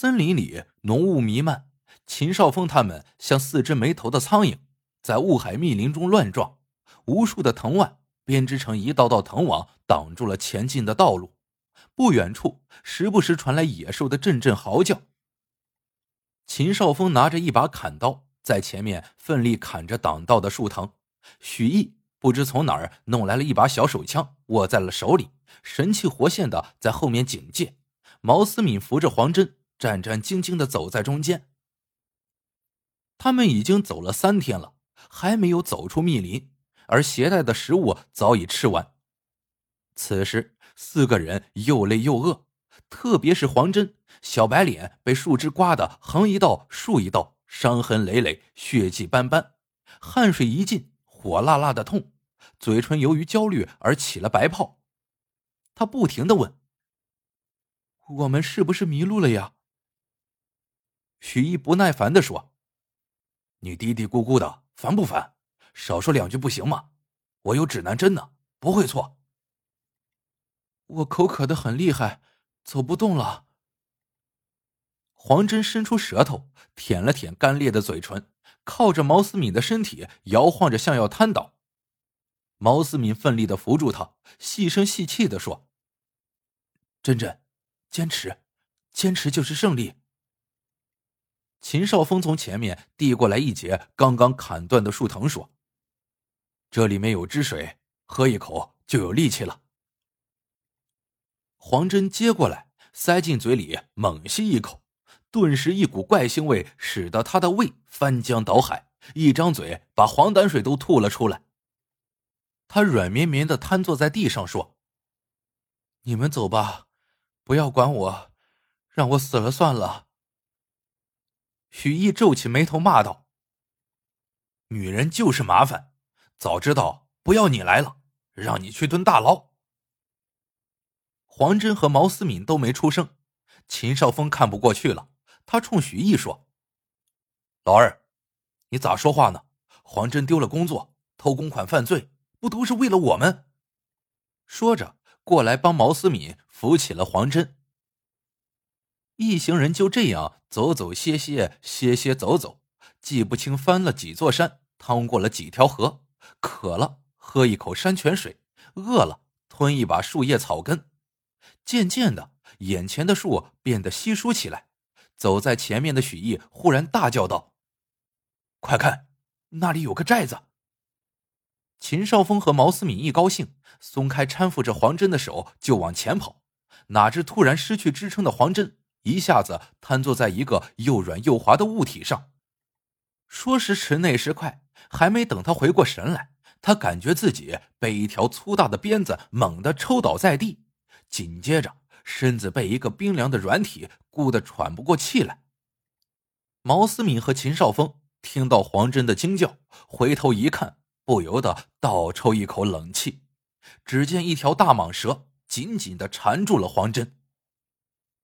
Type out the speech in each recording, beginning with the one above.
森林里浓雾弥漫，秦少峰他们像四只没头的苍蝇，在雾海密林中乱撞。无数的藤蔓编织成一道道藤网，挡住了前进的道路。不远处，时不时传来野兽的阵阵嚎叫。秦少峰拿着一把砍刀，在前面奋力砍着挡道的树藤。许毅不知从哪儿弄来了一把小手枪，握在了手里，神气活现的在后面警戒。毛思敏扶着黄真，战战兢兢的走在中间。他们已经走了三天了，还没有走出密林，而携带的食物早已吃完。此时，四个人又累又饿，特别是黄真，小白脸被树枝刮得横一道竖一道，伤痕累累，血迹斑斑，汗水一浸，火辣辣的痛，嘴唇由于焦虑而起了白泡。他不停的问。我们是不是迷路了呀？许毅不耐烦的说：“你嘀嘀咕咕的，烦不烦？少说两句不行吗？我有指南针呢，不会错。”我口渴的很厉害，走不动了。黄真伸出舌头舔了舔干裂的嘴唇，靠着毛思敏的身体摇晃着，像要瘫倒。毛思敏奋力的扶住他，细声细气的说：“真真。”坚持，坚持就是胜利。秦少峰从前面递过来一截刚刚砍断的树藤，说：“这里面有汁水，喝一口就有力气了。”黄真接过来，塞进嘴里，猛吸一口，顿时一股怪腥味使得他的胃翻江倒海，一张嘴把黄胆水都吐了出来。他软绵绵的瘫坐在地上，说：“你们走吧。”不要管我，让我死了算了。许毅皱起眉头骂道：“女人就是麻烦，早知道不要你来了，让你去蹲大牢。”黄真和毛思敏都没出声。秦少峰看不过去了，他冲许毅说：“老二，你咋说话呢？黄真丢了工作，偷公款犯罪，不都是为了我们？”说着。过来帮毛思敏扶起了黄真。一行人就这样走走歇歇，歇歇走走，记不清翻了几座山，趟过了几条河，渴了喝一口山泉水，饿了吞一把树叶草根。渐渐的，眼前的树变得稀疏起来。走在前面的许毅忽然大叫道：“快看，那里有个寨子！”秦少峰和毛思敏一高兴，松开搀扶着黄真的手就往前跑，哪知突然失去支撑的黄真一下子瘫坐在一个又软又滑的物体上。说时迟，那时快，还没等他回过神来，他感觉自己被一条粗大的鞭子猛地抽倒在地，紧接着身子被一个冰凉的软体箍得喘不过气来。毛思敏和秦少峰听到黄真的惊叫，回头一看。不由得倒抽一口冷气，只见一条大蟒蛇紧紧的缠住了黄真。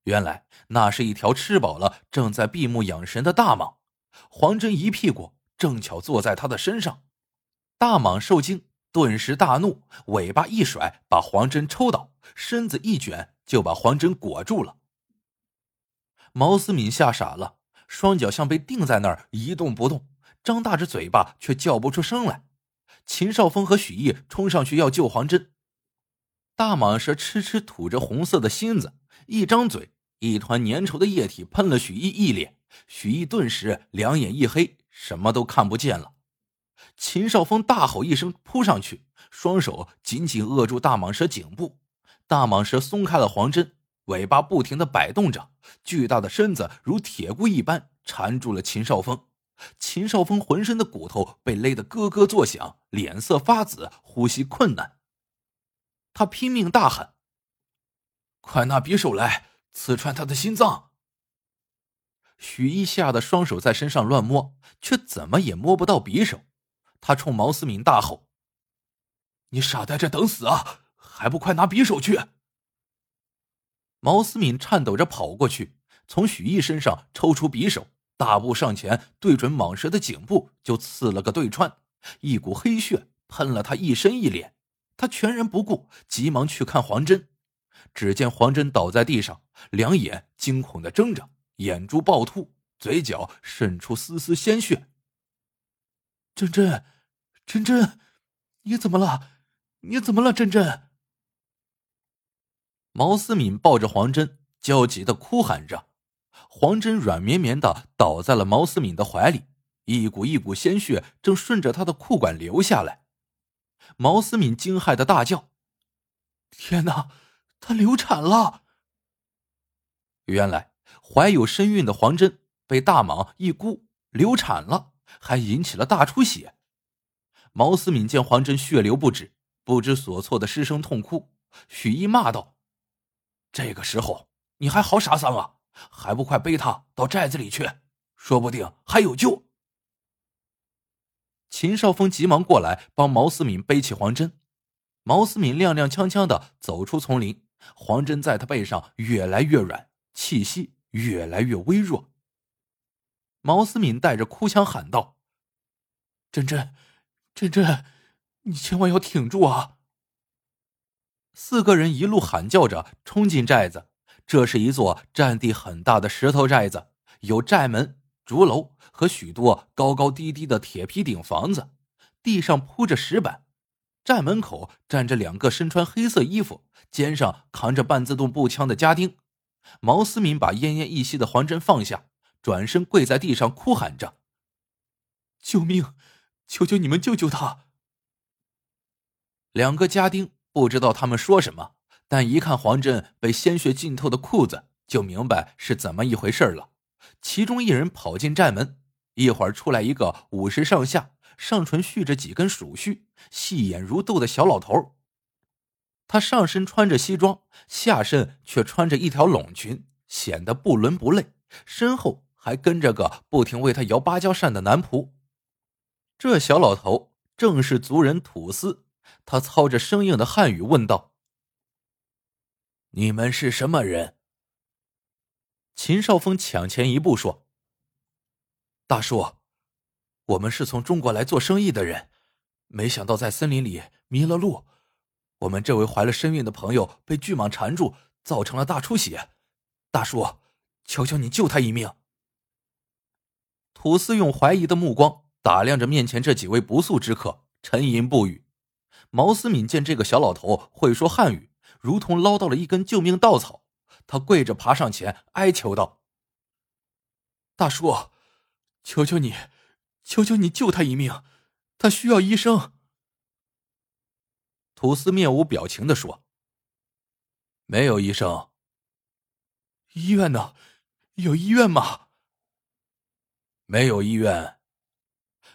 原来那是一条吃饱了正在闭目养神的大蟒，黄真一屁股正巧坐在他的身上。大蟒受惊，顿时大怒，尾巴一甩，把黄真抽倒，身子一卷，就把黄真裹住了。毛思敏吓傻了，双脚像被钉在那儿一动不动，张大着嘴巴却叫不出声来。秦少峰和许毅冲上去要救黄真，大蟒蛇痴痴吐着红色的芯子，一张嘴，一团粘稠的液体喷了许毅一脸，许毅顿时两眼一黑，什么都看不见了。秦少峰大吼一声，扑上去，双手紧紧扼住大蟒蛇颈部，大蟒蛇松开了黄针，尾巴不停的摆动着，巨大的身子如铁箍一般缠住了秦少峰。秦少峰浑身的骨头被勒得咯咯作响，脸色发紫，呼吸困难。他拼命大喊：“快拿匕首来，刺穿他的心脏！”许一吓得双手在身上乱摸，却怎么也摸不到匕首。他冲毛思敏大吼：“你傻在这等死啊？还不快拿匕首去！”毛思敏颤抖着跑过去，从许毅身上抽出匕首。大步上前，对准蟒蛇的颈部就刺了个对穿，一股黑血喷了他一身一脸。他全然不顾，急忙去看黄真。只见黄真倒在地上，两眼惊恐的睁着，眼珠暴突，嘴角渗出丝丝鲜血。珍珍，珍珍，你怎么了？你怎么了，珍珍？毛思敏抱着黄真，焦急的哭喊着。黄真软绵绵的倒在了毛思敏的怀里，一股一股鲜血正顺着她的裤管流下来。毛思敏惊骇的大叫：“天哪，她流产了！”原来怀有身孕的黄真被大蟒一箍流产了，还引起了大出血。毛思敏见黄真血流不止，不知所措的失声痛哭。许毅骂道：“这个时候你还嚎啥丧啊！还不快背他到寨子里去，说不定还有救。”秦少峰急忙过来帮毛思敏背起黄真。毛思敏踉踉跄跄的走出丛林，黄真在他背上越来越软。气息越来越微弱。毛思敏带着哭腔喊道：“珍珍，珍珍，你千万要挺住啊！”四个人一路喊叫着冲进寨子。这是一座占地很大的石头寨子，有寨门、竹楼和许多高高低低的铁皮顶房子。地上铺着石板，寨门口站着两个身穿黑色衣服、肩上扛着半自动步枪的家丁。毛思敏把奄奄一息的黄真放下，转身跪在地上哭喊着：“救命！求求你们救救他！”两个家丁不知道他们说什么，但一看黄真被鲜血浸透的裤子，就明白是怎么一回事了。其中一人跑进寨门，一会儿出来一个五十上下、上唇蓄着几根鼠须、细眼如豆的小老头。他上身穿着西装，下身却穿着一条拢裙，显得不伦不类。身后还跟着个不停为他摇芭蕉扇的男仆。这小老头正是族人土司。他操着生硬的汉语问道：“你们是什么人？”秦少峰抢前一步说：“大叔，我们是从中国来做生意的人，没想到在森林里迷了路。”我们这位怀了身孕的朋友被巨蟒缠住，造成了大出血。大叔，求求你救他一命。土司用怀疑的目光打量着面前这几位不速之客，沉吟不语。毛思敏见这个小老头会说汉语，如同捞到了一根救命稻草，他跪着爬上前，哀求道：“大叔，求求你，求求你救他一命，他需要医生。”土司面无表情的说：“没有医生。医院呢？有医院吗？没有医院。”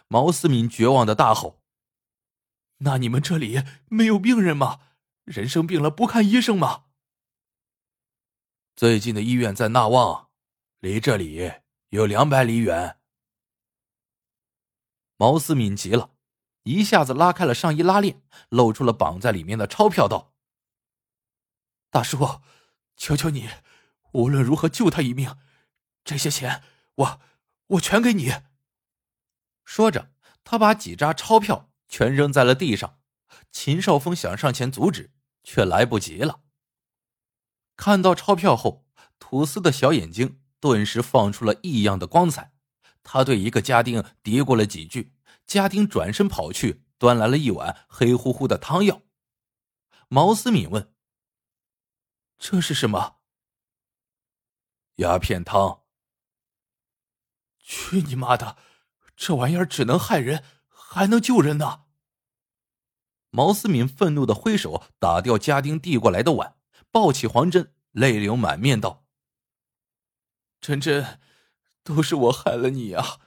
毛思敏绝望的大吼：“那你们这里没有病人吗？人生病了不看医生吗？”最近的医院在纳旺，离这里有两百里远。毛思敏急了。一下子拉开了上衣拉链，露出了绑在里面的钞票，道：“大叔，求求你，无论如何救他一命，这些钱我我全给你。”说着，他把几扎钞票全扔在了地上。秦少峰想上前阻止，却来不及了。看到钞票后，土司的小眼睛顿时放出了异样的光彩。他对一个家丁嘀咕了几句。家丁转身跑去，端来了一碗黑乎乎的汤药。毛思敏问：“这是什么？”鸦片汤。去你妈的！这玩意儿只能害人，还能救人呢！毛思敏愤怒的挥手打掉家丁递过来的碗，抱起黄真，泪流满面道：“真真，都是我害了你啊！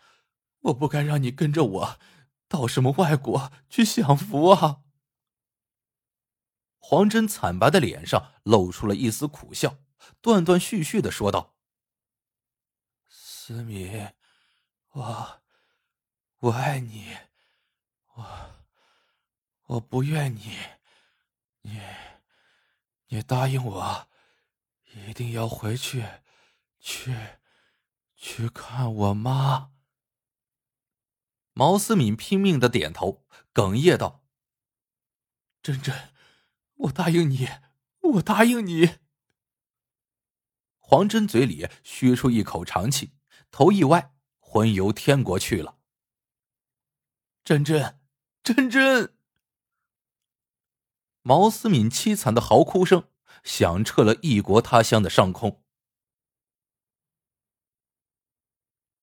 我不该让你跟着我。”到什么外国去享福啊？黄真惨白的脸上露出了一丝苦笑，断断续续的说道：“思敏，我，我爱你，我，我不怨你，你，你答应我，一定要回去，去，去看我妈。”毛思敏拼命的点头，哽咽道：“真真，我答应你，我答应你。”黄真嘴里吁出一口长气，头一歪，魂游天国去了。真真，真真！毛思敏凄惨的嚎哭声响彻了异国他乡的上空。